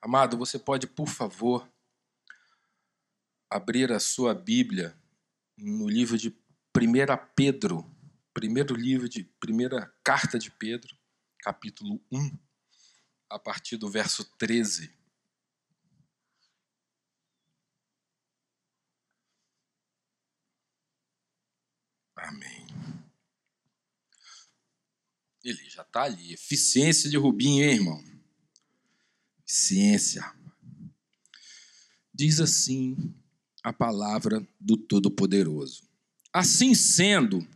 Amado, você pode, por favor, abrir a sua Bíblia no livro de 1 Pedro, primeiro livro de primeira carta de Pedro, capítulo 1, a partir do verso 13. Amém. Ele já está ali. Eficiência de Rubinho, hein, irmão? Eficiência. Diz assim a palavra do Todo-Poderoso. Assim sendo,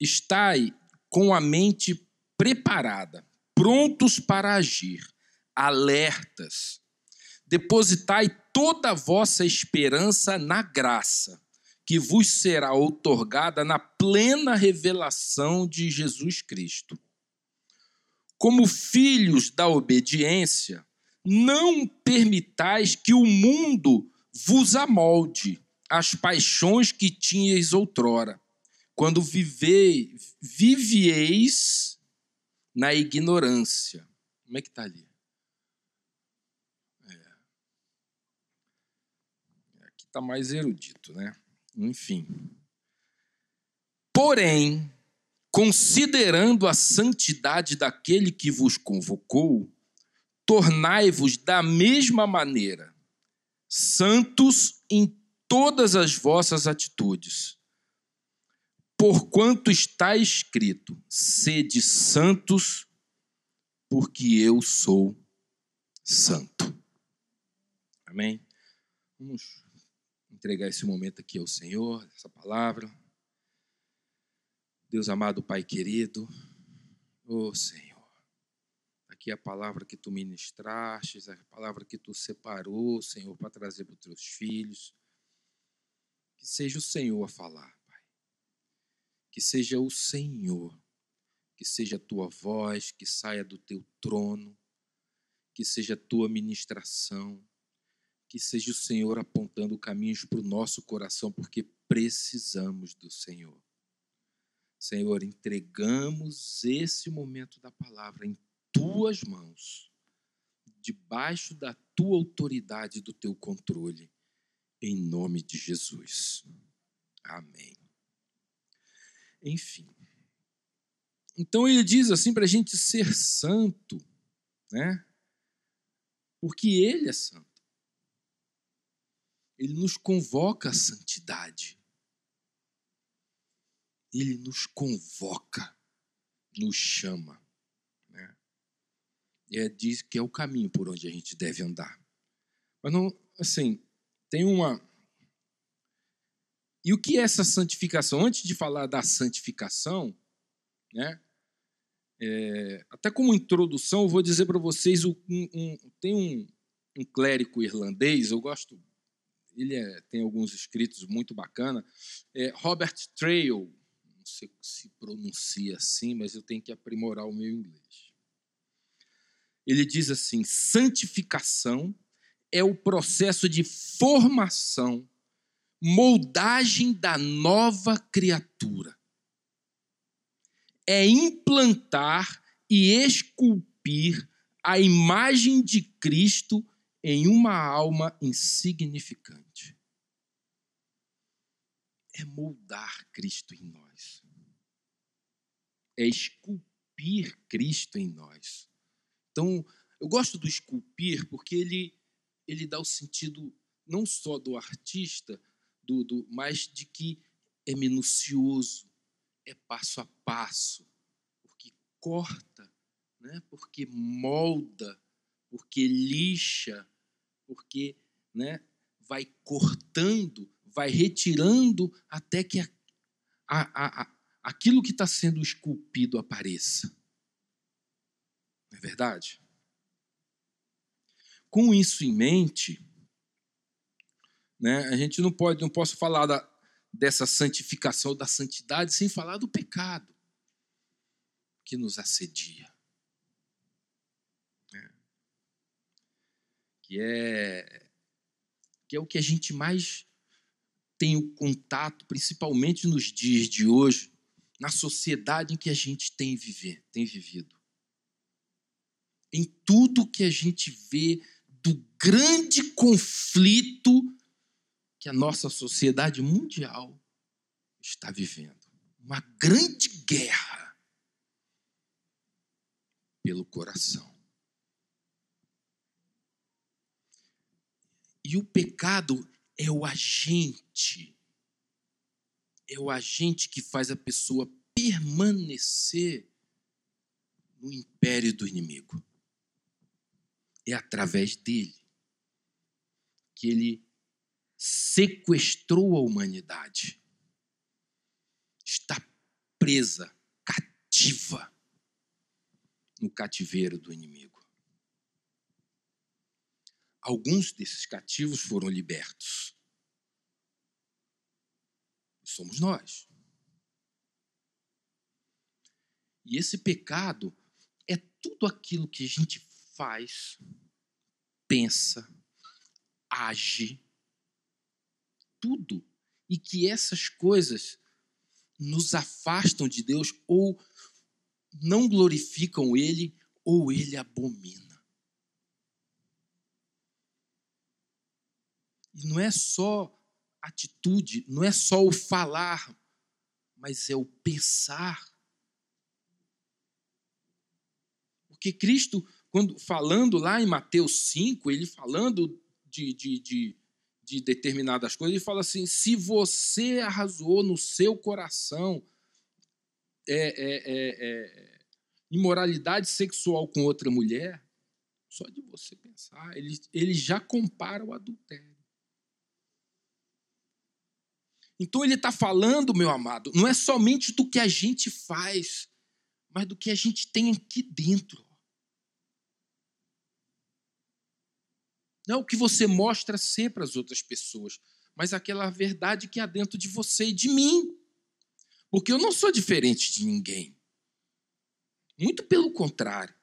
estai com a mente preparada, prontos para agir, alertas. Depositai toda a vossa esperança na graça que vos será outorgada na plena revelação de Jesus Cristo. Como filhos da obediência, não permitais que o mundo vos amolde as paixões que tinhais outrora, quando vivei, vivieis na ignorância. Como é que está ali? É. Aqui está mais erudito, né? Enfim. Porém, considerando a santidade daquele que vos convocou, tornai-vos da mesma maneira santos em todas as vossas atitudes. Porquanto está escrito: sede santos, porque eu sou santo. Amém? Vamos entregar esse momento aqui ao Senhor, essa palavra. Deus amado, Pai querido, ô oh, Senhor, aqui a palavra que tu ministraste, a palavra que tu separou, Senhor, para trazer para os teus filhos. Que seja o Senhor a falar, Pai. Que seja o Senhor, que seja a tua voz, que saia do teu trono, que seja a tua ministração que seja o Senhor apontando caminhos para o nosso coração, porque precisamos do Senhor. Senhor, entregamos esse momento da palavra tuas mãos, debaixo da tua autoridade, do teu controle, em nome de Jesus. Amém. Enfim. Então ele diz assim para a gente ser santo, né? Porque ele é santo. Ele nos convoca à santidade. Ele nos convoca, nos chama. É, diz que é o caminho por onde a gente deve andar. Mas não, assim, tem uma. E o que é essa santificação? Antes de falar da santificação, né? É, até como introdução, eu vou dizer para vocês: um, um, tem um, um clérigo irlandês, eu gosto ele é, tem alguns escritos muito bacana. É, Robert Trail, não sei se pronuncia assim, mas eu tenho que aprimorar o meu inglês. Ele diz assim: santificação é o processo de formação, moldagem da nova criatura. É implantar e esculpir a imagem de Cristo em uma alma insignificante. É moldar Cristo em nós. É esculpir Cristo em nós. Então, eu gosto do esculpir porque ele, ele dá o sentido não só do artista, do, do, mas de que é minucioso, é passo a passo, porque corta, né? porque molda, porque lixa, porque né, vai cortando, vai retirando até que a, a, a, aquilo que está sendo esculpido apareça. É verdade? Com isso em mente, né, a gente não pode, não posso falar da, dessa santificação, da santidade, sem falar do pecado que nos assedia. que é que é o que a gente mais tem o contato, principalmente nos dias de hoje, na sociedade em que a gente tem, viver, tem vivido. Em tudo que a gente vê do grande conflito que a nossa sociedade mundial está vivendo. Uma grande guerra pelo coração. E o pecado é o agente, é o agente que faz a pessoa permanecer no império do inimigo. É através dele que ele sequestrou a humanidade. Está presa, cativa no cativeiro do inimigo. Alguns desses cativos foram libertos. Somos nós. E esse pecado é tudo aquilo que a gente faz, pensa, age, tudo. E que essas coisas nos afastam de Deus ou não glorificam Ele ou Ele abomina. E não é só atitude, não é só o falar, mas é o pensar. Porque Cristo, quando falando lá em Mateus 5, ele falando de, de, de, de determinadas coisas, ele fala assim: se você arrasou no seu coração é, é, é, é, imoralidade sexual com outra mulher, só de você pensar, ele, ele já compara o adultério. Então ele está falando, meu amado, não é somente do que a gente faz, mas do que a gente tem aqui dentro. Não o que você mostra ser para as outras pessoas, mas aquela verdade que há dentro de você e de mim. Porque eu não sou diferente de ninguém. Muito pelo contrário.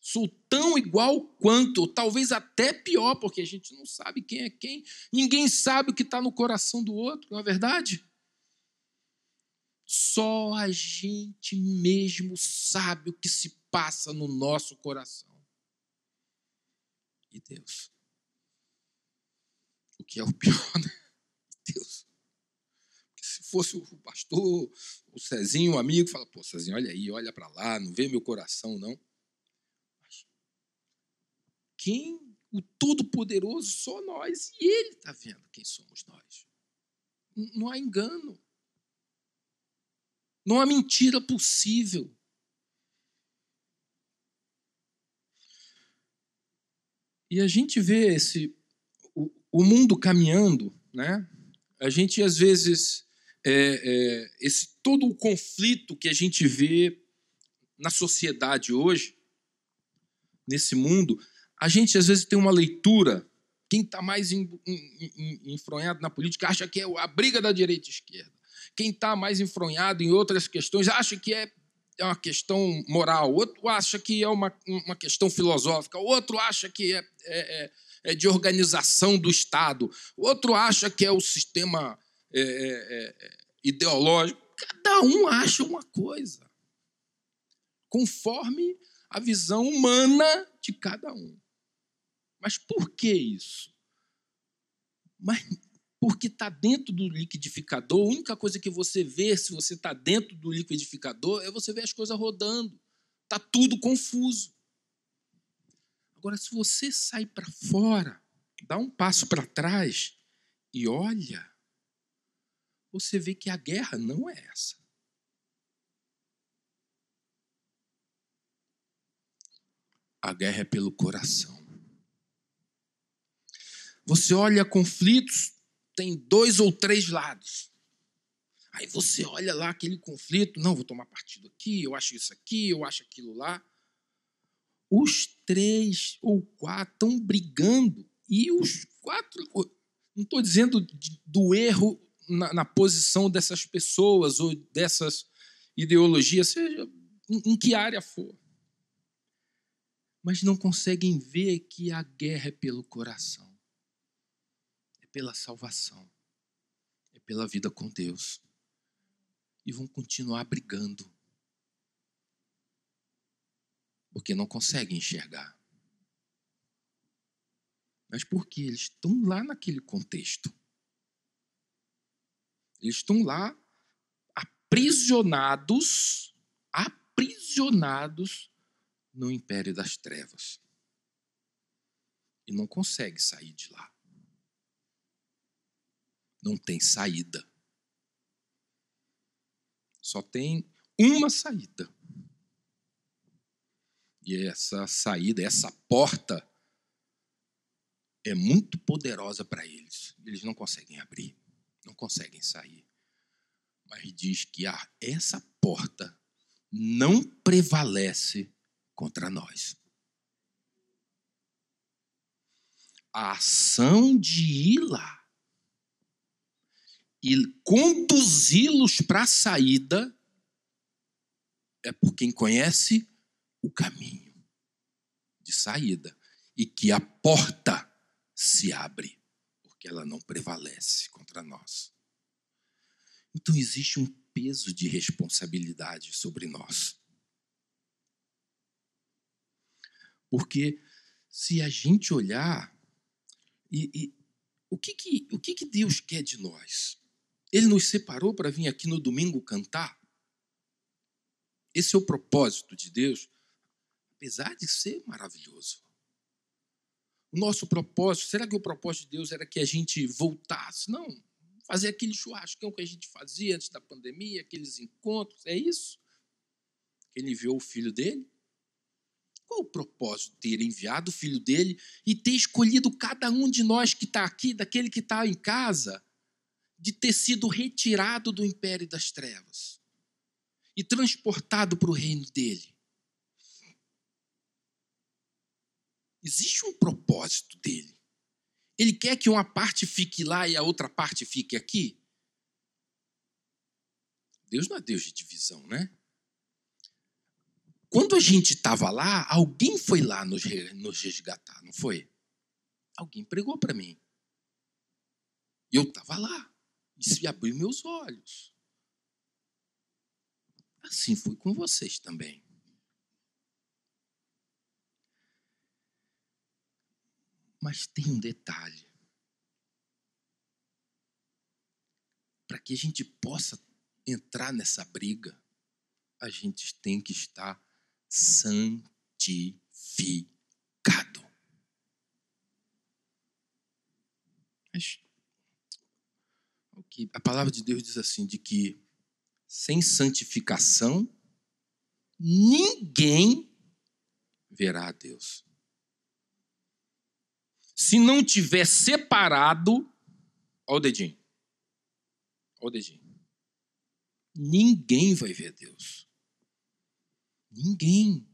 Sou tão igual quanto, ou talvez até pior, porque a gente não sabe quem é quem. Ninguém sabe o que está no coração do outro, não é verdade? Só a gente mesmo sabe o que se passa no nosso coração. E Deus. O que é o pior, né? Deus. Porque se fosse o pastor, o Cezinho, um amigo, fala: pô, Cezinho, olha aí, olha para lá, não vê meu coração, não quem? O Todo-Poderoso, só nós. E Ele está vendo quem somos nós. Não há engano. Não há mentira possível. E a gente vê esse, o, o mundo caminhando, né? A gente às vezes é, é, esse todo o conflito que a gente vê na sociedade hoje, nesse mundo, a gente às vezes tem uma leitura. Quem está mais enfronhado na política acha que é a briga da direita e esquerda. Quem está mais enfronhado em outras questões acha que é, é uma questão moral. Outro acha que é uma, uma questão filosófica. Outro acha que é, é, é, é de organização do Estado. Outro acha que é o sistema é, é, é, ideológico. Cada um acha uma coisa, conforme a visão humana de cada um. Mas por que isso? Mas porque está dentro do liquidificador, a única coisa que você vê se você está dentro do liquidificador é você ver as coisas rodando. Está tudo confuso. Agora, se você sai para fora, dá um passo para trás e olha, você vê que a guerra não é essa. A guerra é pelo coração. Você olha conflitos, tem dois ou três lados. Aí você olha lá aquele conflito, não, vou tomar partido aqui, eu acho isso aqui, eu acho aquilo lá. Os três ou quatro estão brigando e os quatro. Não estou dizendo do erro na, na, posição dessas pessoas ou dessas ideologias, seja em, em que área for. Mas não conseguem ver que a guerra é pelo coração pela salvação, é pela vida com Deus. E vão continuar brigando, porque não conseguem enxergar. Mas porque eles estão lá naquele contexto. Eles estão lá aprisionados, aprisionados no império das trevas. E não consegue sair de lá. Não tem saída. Só tem uma saída. E essa saída, essa porta, é muito poderosa para eles. Eles não conseguem abrir, não conseguem sair. Mas diz que ah, essa porta não prevalece contra nós. A ação de ir lá e conduzi-los para a saída é por quem conhece o caminho de saída e que a porta se abre, porque ela não prevalece contra nós. Então existe um peso de responsabilidade sobre nós. Porque se a gente olhar, e, e o, que, que, o que, que Deus quer de nós? Ele nos separou para vir aqui no domingo cantar? Esse é o propósito de Deus, apesar de ser maravilhoso. O nosso propósito, será que o propósito de Deus era que a gente voltasse? Não, fazer aquele churrascão que a gente fazia antes da pandemia, aqueles encontros, é isso? Ele enviou o filho dele? Qual o propósito de ter enviado o filho dele e ter escolhido cada um de nós que está aqui, daquele que está em casa, de ter sido retirado do império das trevas e transportado para o reino dele? Existe um propósito dele. Ele quer que uma parte fique lá e a outra parte fique aqui? Deus não é Deus de divisão, né? Quando a gente estava lá, alguém foi lá nos, nos resgatar, não foi? Alguém pregou para mim. E eu estava lá. E se abriu meus olhos. Assim foi com vocês também. Mas tem um detalhe. Para que a gente possa entrar nessa briga, a gente tem que estar santificado. Mas a palavra de Deus diz assim, de que sem santificação ninguém verá a Deus. Se não tiver separado, olha o dedinho. Olha o dedinho. Ninguém vai ver Deus. Ninguém.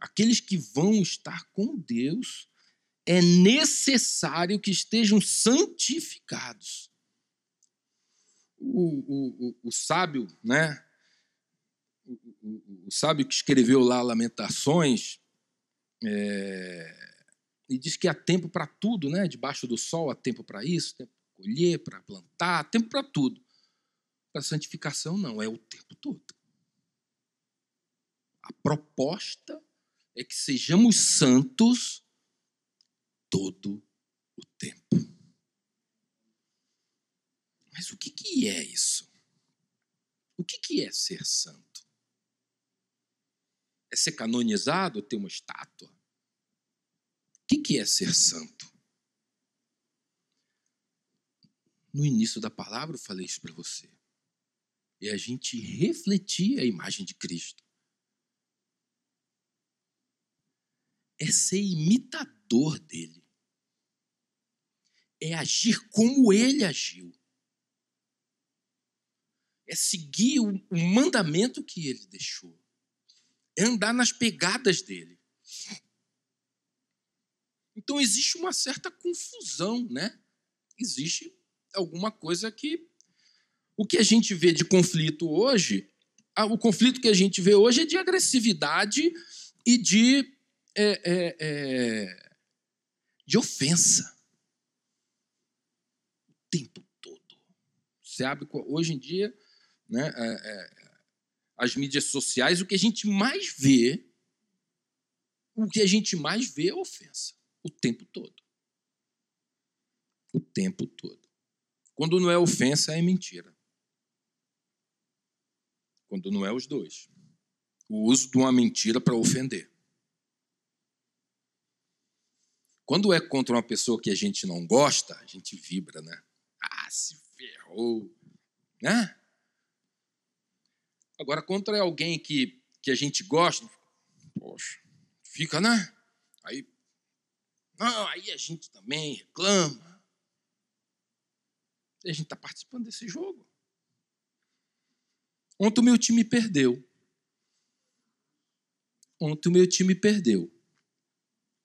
Aqueles que vão estar com Deus, é necessário que estejam santificados. O, o, o, sábio, né? O, o, sábio que escreveu lá Lamentações, é, e diz que há tempo para tudo, né? Debaixo do sol há tempo para isso, tempo para colher, para plantar, tempo para tudo. Para santificação, não, é o tempo todo. A proposta é que sejamos santos todo o tempo. Mas o que, que é isso? O que, que é ser santo? É ser canonizado, ter uma estátua? O que, que é ser santo? No início da palavra eu falei isso para você. É a gente refletir a imagem de Cristo. é ser imitador dele. É agir como ele agiu. É seguir o, o mandamento que ele deixou. É andar nas pegadas dele. Então existe uma certa confusão, né? Existe alguma coisa que o que a gente vê de conflito hoje, o conflito que a gente vê hoje é de agressividade e de é, é, é, de ofensa. O tempo todo. Você abre, hoje em dia, né, é, é, as mídias sociais, o que a gente mais vê, o que a gente mais vê é ofensa. O tempo todo. O tempo todo. Quando não é ofensa, é mentira. Quando não é os dois. O uso de uma mentira para ofender. Quando é contra uma pessoa que a gente não gosta, a gente vibra, né? Ah, se ferrou. Né? Agora, contra alguém que, que a gente gosta, poxa, fica, né? Aí, não, aí a gente também reclama. E a gente está participando desse jogo. Ontem o meu time perdeu. Ontem o meu time perdeu.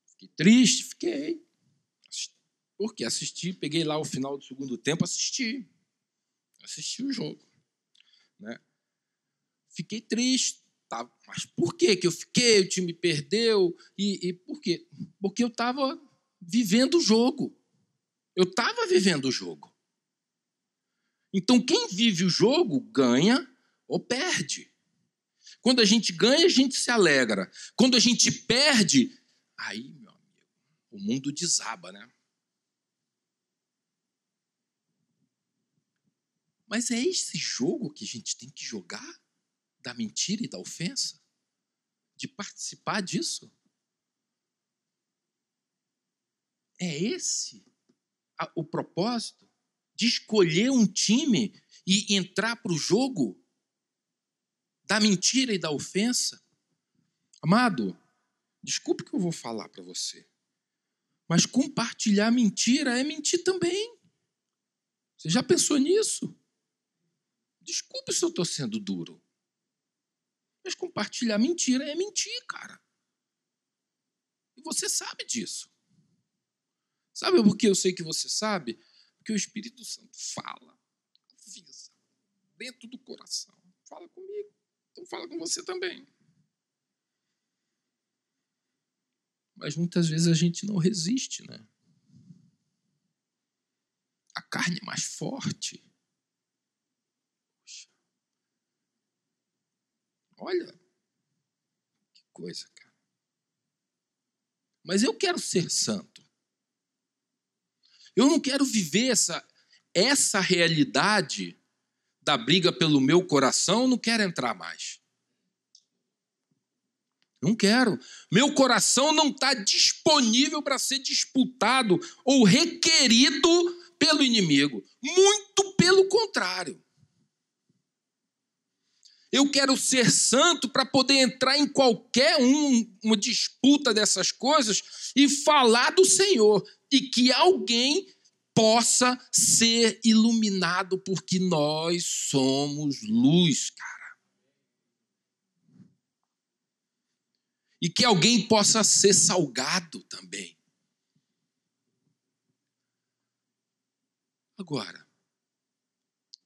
Fiquei triste, fiquei. Porque assisti, peguei lá o final do segundo tempo, assisti. Assisti o jogo. Né? Fiquei triste. Tá? Mas por que que eu fiquei? O time perdeu. E, e por quê? Porque eu estava vivendo o jogo. Eu estava vivendo o jogo. Então, quem vive o jogo ganha ou perde. Quando a gente ganha, a gente se alegra. Quando a gente perde, aí, meu amigo, o mundo desaba, né? Mas é esse jogo que a gente tem que jogar? Da mentira e da ofensa? De participar disso? É esse o propósito? De escolher um time e entrar para o jogo da mentira e da ofensa? Amado, desculpe que eu vou falar para você, mas compartilhar mentira é mentir também. Você já pensou nisso? Desculpe se eu estou sendo duro. Mas compartilhar mentira é mentir, cara. E você sabe disso. Sabe por que eu sei que você sabe? Porque o Espírito Santo fala, avisa, dentro do coração. Fala comigo. Então fala com você também. Mas muitas vezes a gente não resiste, né? A carne é mais forte. Olha, que coisa, cara. Mas eu quero ser santo. Eu não quero viver essa, essa realidade da briga pelo meu coração, não quero entrar mais. Não quero. Meu coração não está disponível para ser disputado ou requerido pelo inimigo. Muito pelo contrário. Eu quero ser santo para poder entrar em qualquer um, uma disputa dessas coisas e falar do Senhor. E que alguém possa ser iluminado, porque nós somos luz, cara. E que alguém possa ser salgado também. Agora,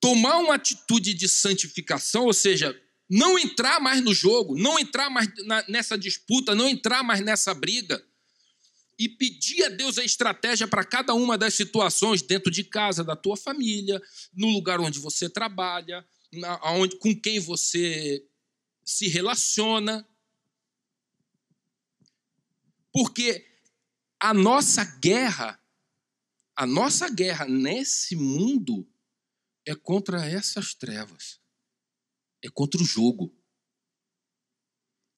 tomar uma atitude de santificação, ou seja, não entrar mais no jogo, não entrar mais nessa disputa, não entrar mais nessa briga. E pedir a Deus a estratégia para cada uma das situações dentro de casa, da tua família, no lugar onde você trabalha, aonde, com quem você se relaciona. Porque a nossa guerra, a nossa guerra nesse mundo é contra essas trevas, é contra o jogo.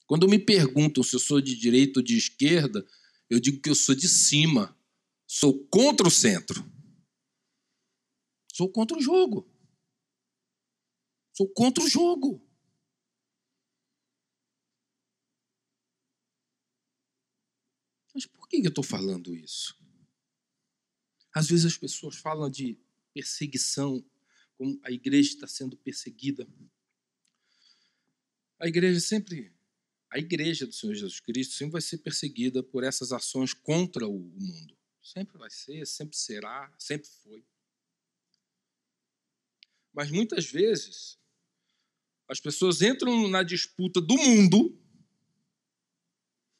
Quando me perguntam se eu sou de direita ou de esquerda, eu digo que eu sou de cima, sou contra o centro. Sou contra o jogo. Sou contra o jogo. Mas por que eu estou falando isso? Às vezes as pessoas falam de perseguição como a igreja está sendo perseguida. A igreja sempre, a igreja do Senhor Jesus Cristo sempre vai ser perseguida por essas ações contra o mundo. Sempre vai ser, sempre será, sempre foi. Mas muitas vezes as pessoas entram na disputa do mundo,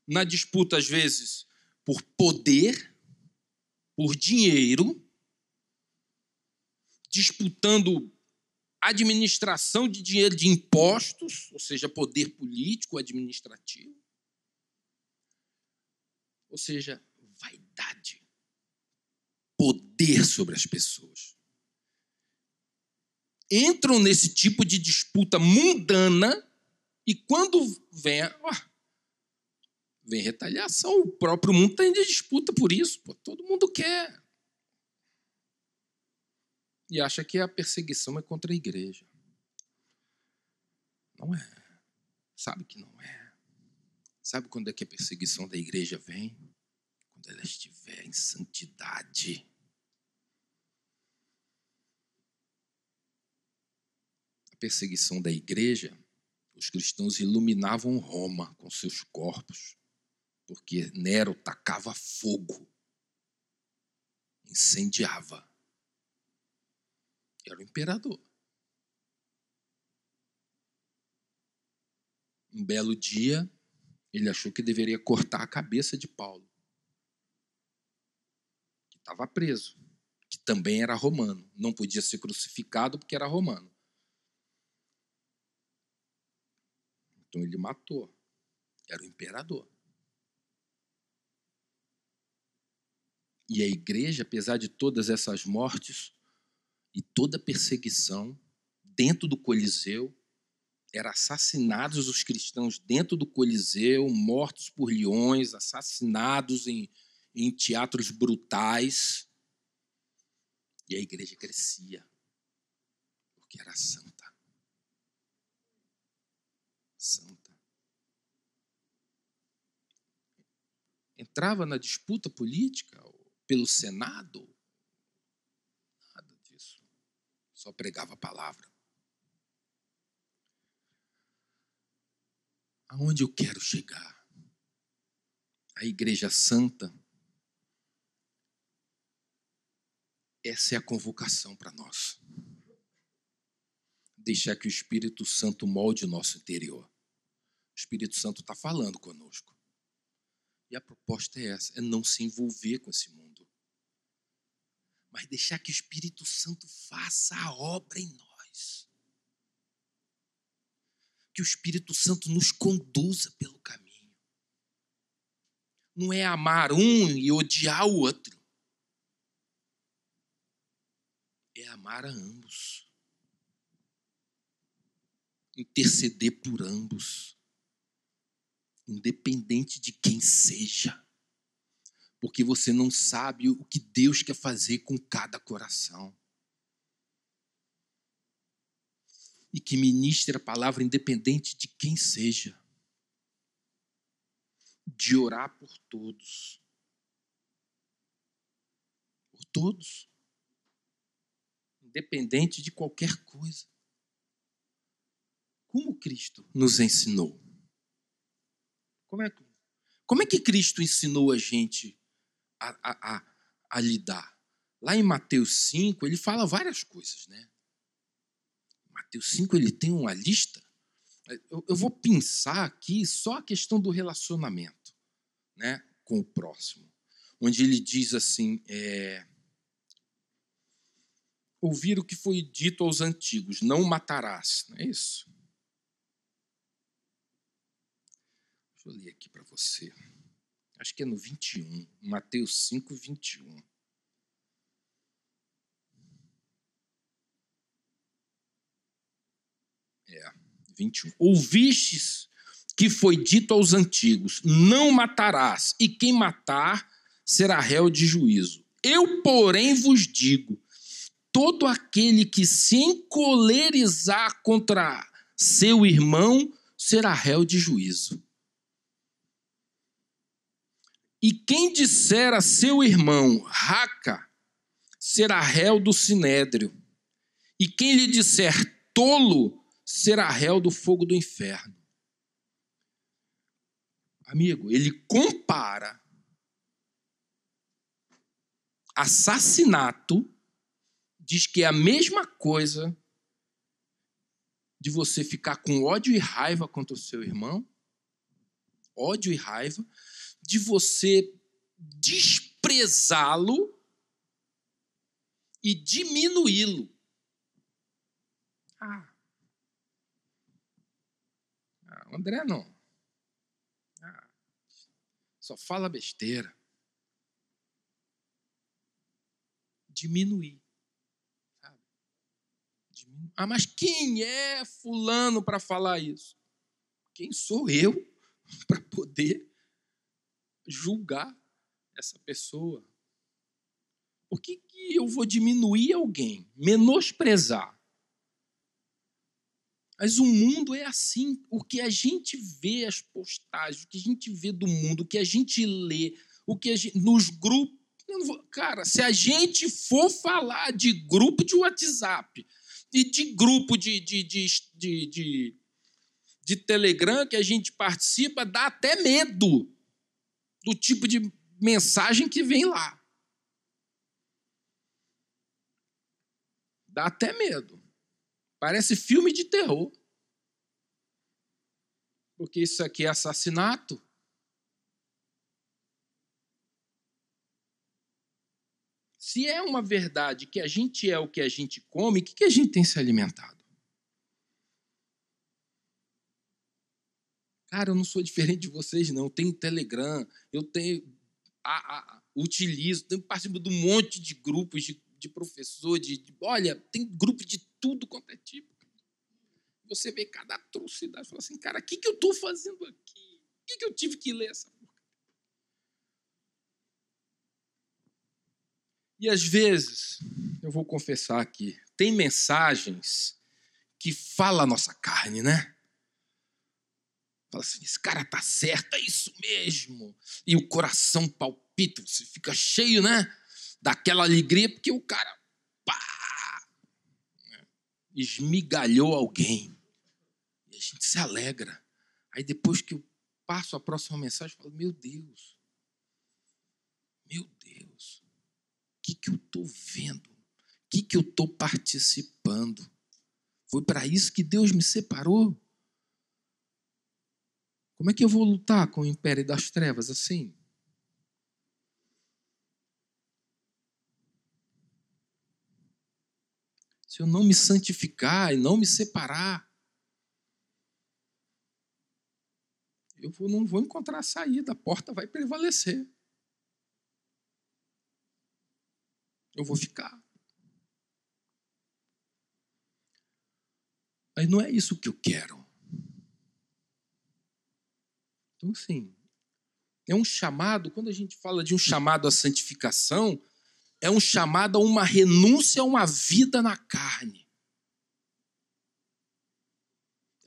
na disputa às vezes por poder, por dinheiro, disputando administração de dinheiro de impostos, ou seja, poder político, administrativo. Ou seja, vaidade poder sobre as pessoas. Entram nesse tipo de disputa mundana e quando vem, ó, vem retaliação, o próprio mundo está em disputa por isso. Pô, todo mundo quer. E acha que a perseguição é contra a igreja. Não é. Sabe que não é. Sabe quando é que a perseguição da igreja vem? Quando ela estiver em santidade. A perseguição da igreja, os cristãos iluminavam Roma com seus corpos, porque Nero tacava fogo, incendiava. Era o imperador. Um belo dia, ele achou que deveria cortar a cabeça de Paulo, que estava preso, que também era romano. Não podia ser crucificado porque era romano. Então ele matou. Era o imperador. E a igreja, apesar de todas essas mortes e toda perseguição dentro do Coliseu, eram assassinados os cristãos dentro do Coliseu, mortos por leões, assassinados em, em teatros brutais. E a igreja crescia, porque era santa. Santa. Entrava na disputa política pelo Senado, nada disso. Só pregava a palavra. aonde eu quero chegar? A Igreja Santa, essa é a convocação para nós. Deixar que o Espírito Santo molde o nosso interior. O Espírito Santo está falando conosco. E a proposta é essa: é não se envolver com esse mundo, mas deixar que o Espírito Santo faça a obra em nós que o Espírito Santo nos conduza pelo caminho. Não é amar um e odiar o outro. É amar a ambos. Interceder por ambos. Independente de quem seja. Porque você não sabe o que Deus quer fazer com cada coração. e que ministre a palavra independente de quem seja. De orar por todos. Por todos. Independente de qualquer coisa. Como Cristo nos ensinou? Como é, como é que Cristo ensinou a gente a, a, a, a lidar? Lá em Mateus 5, ele fala várias coisas, né? Mateus 5 ele tem uma lista. Eu, eu vou pensar aqui só a questão do relacionamento né, com o próximo. Onde ele diz assim: é, ouvir o que foi dito aos antigos, não matarás, não é isso? Deixa eu ler aqui para você. Acho que é no 21, Mateus 5, 21. É, 21. Ouvistes que foi dito aos antigos: Não matarás, e quem matar será réu de juízo. Eu, porém, vos digo: todo aquele que se encolerizar contra seu irmão será réu de juízo. E quem disser a seu irmão, raca, será réu do sinédrio. E quem lhe disser tolo, será réu do fogo do inferno. Amigo, ele compara assassinato, diz que é a mesma coisa de você ficar com ódio e raiva contra o seu irmão, ódio e raiva, de você desprezá-lo e diminuí-lo. Ah, André não. Ah, só fala besteira. diminuir. Sabe? Diminuir. Ah, mas quem é fulano para falar isso? Quem sou eu para poder julgar essa pessoa? Por que, que eu vou diminuir alguém, menosprezar? Mas o mundo é assim. O que a gente vê, as postagens, o que a gente vê do mundo, o que a gente lê, o que gente, nos grupos. Cara, se a gente for falar de grupo de WhatsApp e de grupo de, de, de, de, de, de Telegram que a gente participa, dá até medo do tipo de mensagem que vem lá. Dá até medo. Parece filme de terror. Porque isso aqui é assassinato. Se é uma verdade que a gente é o que a gente come, o que a gente tem se alimentado? Cara, eu não sou diferente de vocês, não. Eu tenho Telegram, eu tenho. A, a, utilizo, tenho participo de um monte de grupos de, de professor, de, de, Olha, tem grupo de tudo quanto é tipo. Você vê cada atrocidade. Fala assim, cara, o que, que eu estou fazendo aqui? Por que, que eu tive que ler essa? E às vezes, eu vou confessar aqui, tem mensagens que fala a nossa carne, né? Fala assim, esse cara tá certo, é isso mesmo. E o coração palpita, você fica cheio, né? Daquela alegria, porque o cara, pá, esmigalhou alguém. E a gente se alegra. Aí depois que eu passo a próxima mensagem, eu falo, meu Deus, meu Deus, o que, que eu estou vendo? O que, que eu estou participando? Foi para isso que Deus me separou? Como é que eu vou lutar com o império das trevas assim? Se eu não me santificar e não me separar, eu não vou encontrar a saída, a porta vai prevalecer. Eu vou ficar. Mas não é isso que eu quero. Então, sim, é um chamado, quando a gente fala de um chamado à santificação, é um chamado a uma renúncia a uma vida na carne.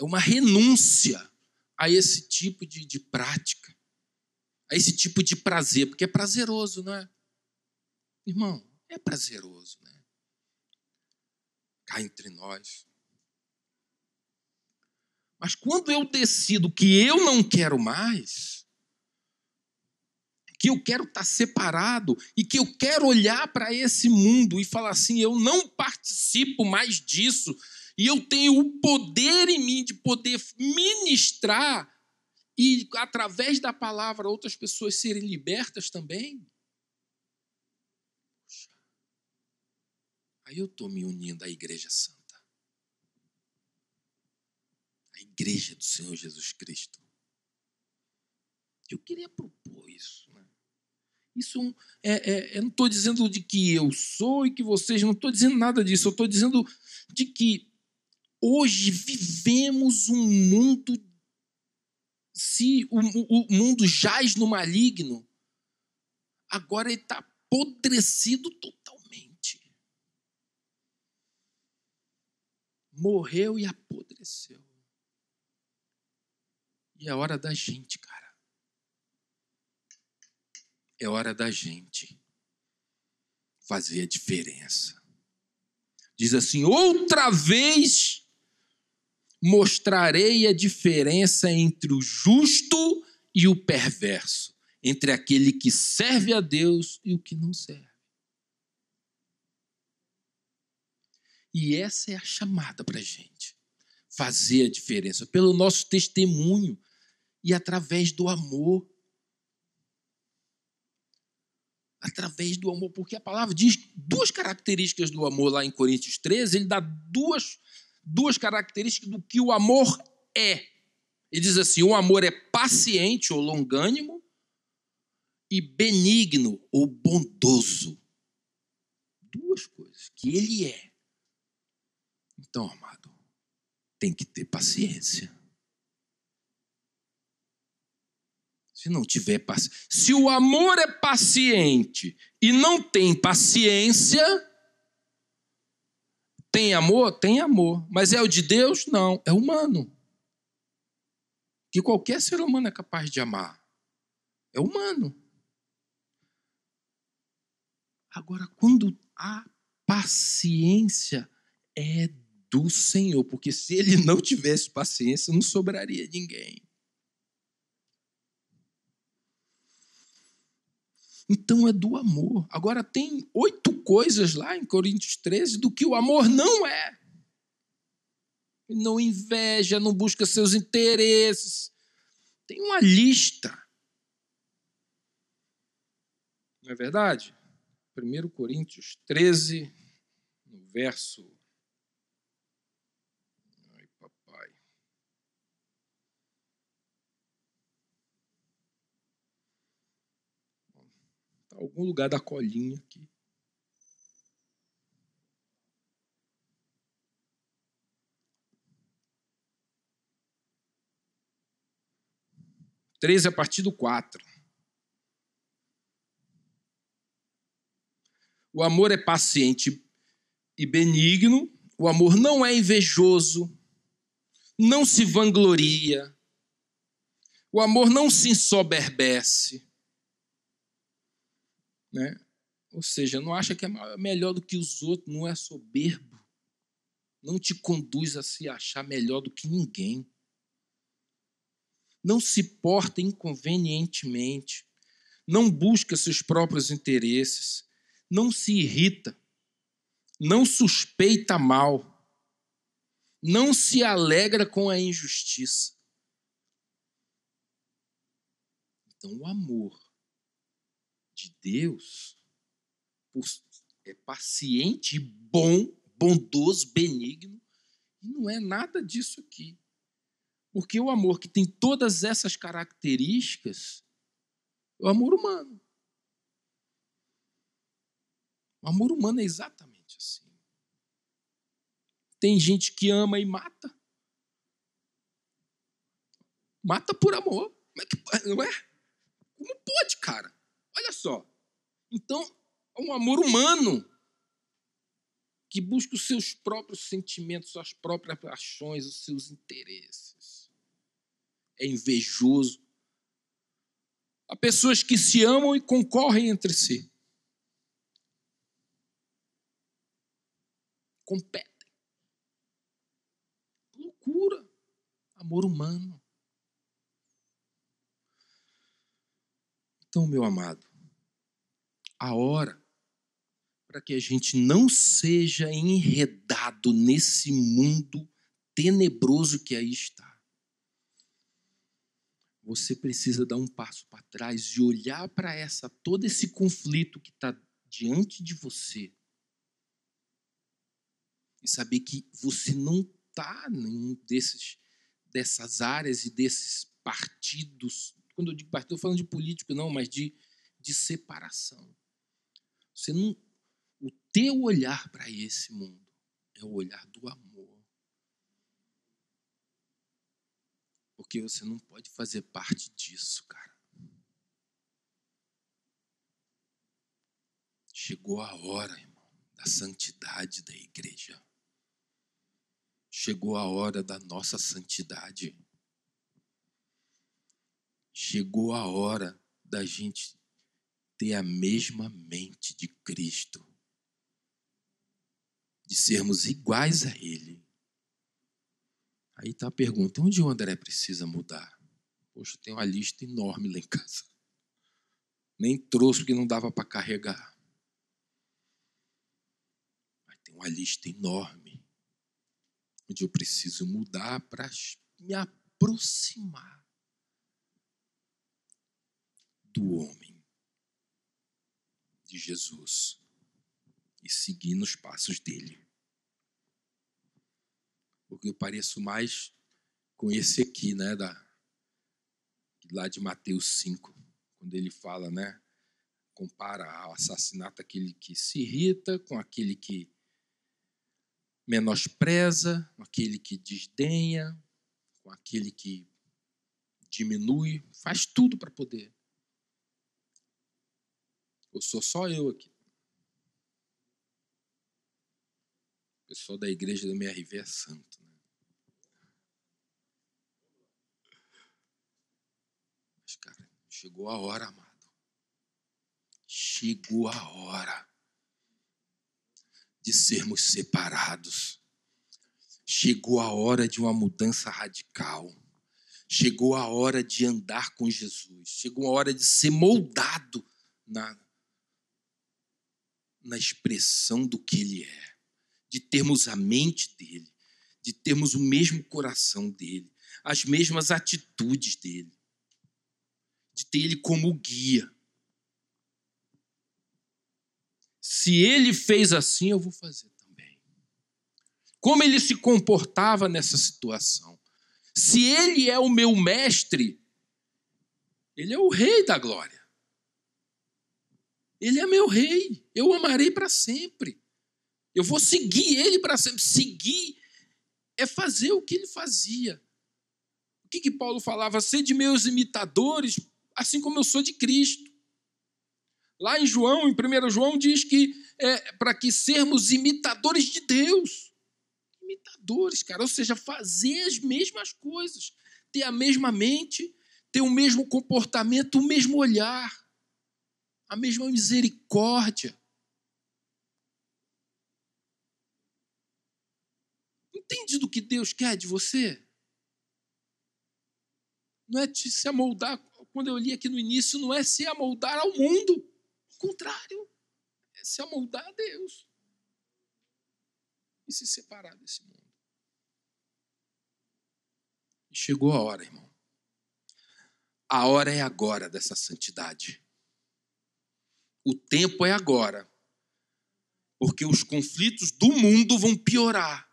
É uma renúncia a esse tipo de, de prática, a esse tipo de prazer, porque é prazeroso, não é? Irmão, é prazeroso, né? Cá entre nós. Mas quando eu decido que eu não quero mais, que eu quero estar separado e que eu quero olhar para esse mundo e falar assim: eu não participo mais disso, e eu tenho o poder em mim de poder ministrar e, através da palavra, outras pessoas serem libertas também. Aí eu estou me unindo à Igreja Santa a igreja do Senhor Jesus Cristo. Eu queria propor isso. Né? Isso é, é, eu não estou dizendo de que eu sou e que vocês, não estou dizendo nada disso. Eu estou dizendo de que hoje vivemos um mundo. Se o, o mundo jaz no maligno, agora ele está apodrecido totalmente. Morreu e apodreceu. E é hora da gente, cara. É hora da gente fazer a diferença. Diz assim: outra vez mostrarei a diferença entre o justo e o perverso, entre aquele que serve a Deus e o que não serve. E essa é a chamada para a gente fazer a diferença, pelo nosso testemunho, e através do amor. Através do amor, porque a palavra diz duas características do amor lá em Coríntios 13, ele dá duas, duas características do que o amor é. Ele diz assim: o amor é paciente ou longânimo e benigno ou bondoso. duas coisas: que Ele é. Então, amado, tem que ter paciência. Se não tiver paciência. Se o amor é paciente e não tem paciência, tem amor? Tem amor. Mas é o de Deus? Não, é humano. Que qualquer ser humano é capaz de amar. É humano. Agora, quando a paciência é do Senhor, porque se ele não tivesse paciência, não sobraria ninguém. Então é do amor. Agora, tem oito coisas lá em Coríntios 13 do que o amor não é. Não inveja, não busca seus interesses. Tem uma lista. Não é verdade? 1 Coríntios 13, no verso. Algum lugar da colinha aqui. Treze a partir do quatro. O amor é paciente e benigno, o amor não é invejoso, não se vangloria, o amor não se ensoberbece. Né? Ou seja, não acha que é melhor do que os outros, não é soberbo, não te conduz a se achar melhor do que ninguém. Não se porta inconvenientemente, não busca seus próprios interesses, não se irrita, não suspeita mal, não se alegra com a injustiça. Então, o amor de Deus é paciente, bom, bondoso, benigno, e não é nada disso aqui. Porque o amor que tem todas essas características é o amor humano. O amor humano é exatamente assim. Tem gente que ama e mata. Mata por amor. Como é que, não é? Como pode, cara? Olha só. Então, é um amor humano que busca os seus próprios sentimentos, suas próprias paixões, os seus interesses. É invejoso. Há pessoas que se amam e concorrem entre si. competem. Loucura. Amor humano. Então, meu amado, a hora para que a gente não seja enredado nesse mundo tenebroso que aí está. Você precisa dar um passo para trás e olhar para essa todo esse conflito que está diante de você e saber que você não está em desses dessas áreas e desses partidos. Quando eu digo partido, estou falando de político, não, mas de, de separação. Você não, o teu olhar para esse mundo é o olhar do amor. Porque você não pode fazer parte disso, cara. Chegou a hora, irmão, da santidade da igreja. Chegou a hora da nossa santidade. Chegou a hora da gente ter a mesma mente de Cristo, de sermos iguais a Ele. Aí está a pergunta: onde o André precisa mudar? Poxa, tem uma lista enorme lá em casa. Nem trouxe porque não dava para carregar. Mas tem uma lista enorme onde eu preciso mudar para me aproximar do homem, de Jesus, e seguir nos passos dele. Porque eu pareço mais com esse aqui, né, da, lá de Mateus 5, quando ele fala, né, compara ao assassinato aquele que se irrita com aquele que menospreza, com aquele que desdenha, com aquele que diminui, faz tudo para poder. Eu sou só eu aqui. O pessoal da igreja da MRV é santo. Né? Mas, cara, chegou a hora, amado. Chegou a hora de sermos separados. Chegou a hora de uma mudança radical. Chegou a hora de andar com Jesus. Chegou a hora de ser moldado na, na expressão do que Ele é. De termos a mente dele. De termos o mesmo coração dele. As mesmas atitudes dele. De ter Ele como guia. Se ele fez assim, eu vou fazer também. Como ele se comportava nessa situação? Se ele é o meu mestre, ele é o rei da glória. Ele é meu rei. Eu o amarei para sempre. Eu vou seguir ele para sempre. Seguir é fazer o que ele fazia. O que, que Paulo falava? Ser de meus imitadores, assim como eu sou de Cristo. Lá em João, em 1 João, diz que é para que sermos imitadores de Deus. Imitadores, cara, ou seja, fazer as mesmas coisas, ter a mesma mente, ter o mesmo comportamento, o mesmo olhar, a mesma misericórdia. Entende do que Deus quer de você? Não é te se amoldar, quando eu li aqui no início, não é se amoldar ao mundo contrário, é se amoldar a Deus e se separar desse mundo. E chegou a hora, irmão. A hora é agora dessa santidade. O tempo é agora. Porque os conflitos do mundo vão piorar.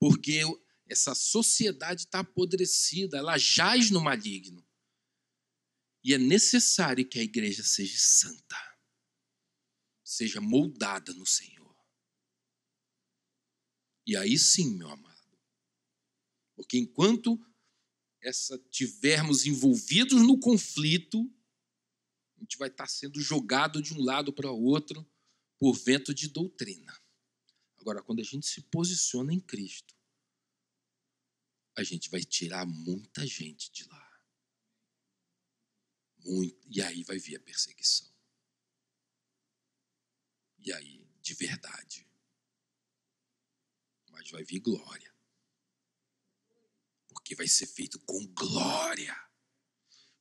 Porque essa sociedade está apodrecida, ela jaz no maligno. E é necessário que a igreja seja santa seja moldada no Senhor. E aí sim, meu amado. Porque enquanto essa tivermos envolvidos no conflito, a gente vai estar sendo jogado de um lado para o outro por vento de doutrina. Agora, quando a gente se posiciona em Cristo, a gente vai tirar muita gente de lá. Muito, e aí vai vir a perseguição. E aí, de verdade. Mas vai vir glória. Porque vai ser feito com glória,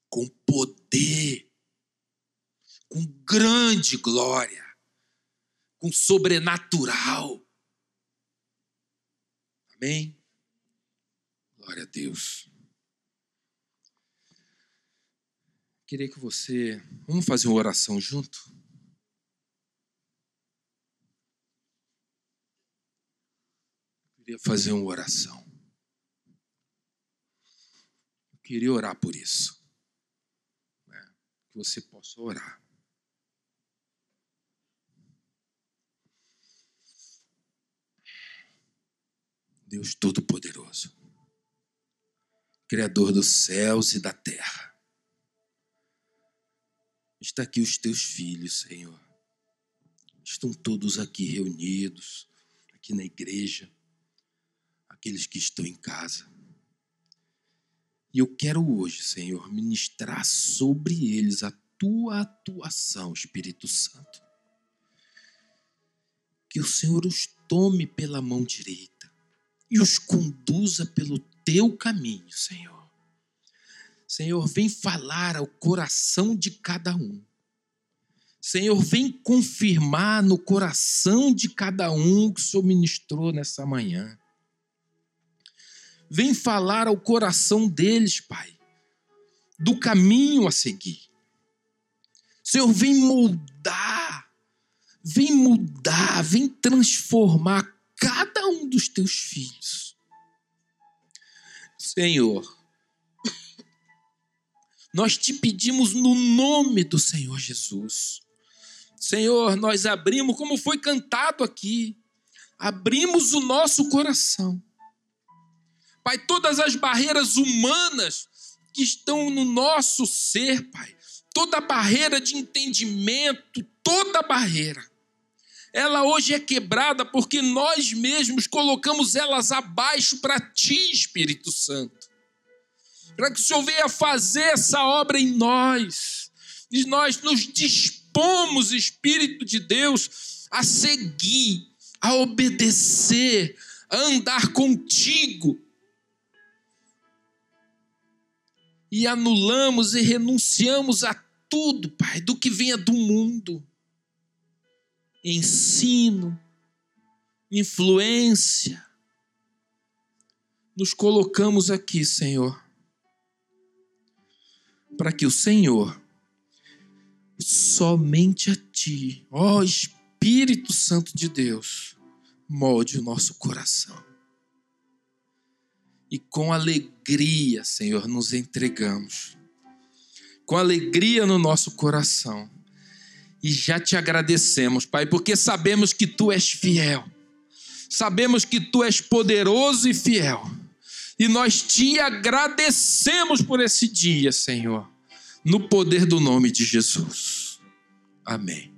com poder, com grande glória, com sobrenatural. Amém? Glória a Deus. Queria que você. Vamos fazer uma oração junto? queria fazer uma oração. Eu queria orar por isso. Né? Que você possa orar. Deus Todo-Poderoso, Criador dos céus e da terra. Está aqui os teus filhos, Senhor. Estão todos aqui reunidos, aqui na igreja aqueles que estão em casa. E eu quero hoje, Senhor, ministrar sobre eles a tua atuação, Espírito Santo. Que o Senhor os tome pela mão direita e os conduza pelo teu caminho, Senhor. Senhor, vem falar ao coração de cada um. Senhor, vem confirmar no coração de cada um que o Senhor ministrou nessa manhã. Vem falar ao coração deles, Pai, do caminho a seguir. Senhor, vem moldar, vem mudar, vem transformar cada dos teus filhos. Senhor, nós te pedimos no nome do Senhor Jesus, Senhor, nós abrimos, como foi cantado aqui, abrimos o nosso coração. Pai, todas as barreiras humanas que estão no nosso ser, Pai, toda barreira de entendimento, toda barreira, ela hoje é quebrada porque nós mesmos colocamos elas abaixo para Ti, Espírito Santo. Para que o Senhor venha fazer essa obra em nós. E nós nos dispomos, Espírito de Deus, a seguir, a obedecer, a andar contigo. E anulamos e renunciamos a tudo, Pai, do que venha do mundo ensino, influência. Nos colocamos aqui, Senhor, para que o Senhor, somente a Ti, ó Espírito Santo de Deus, molde o nosso coração. E com alegria, Senhor, nos entregamos. Com alegria no nosso coração e já te agradecemos, Pai, porque sabemos que tu és fiel, sabemos que tu és poderoso e fiel, e nós te agradecemos por esse dia, Senhor, no poder do nome de Jesus. Amém.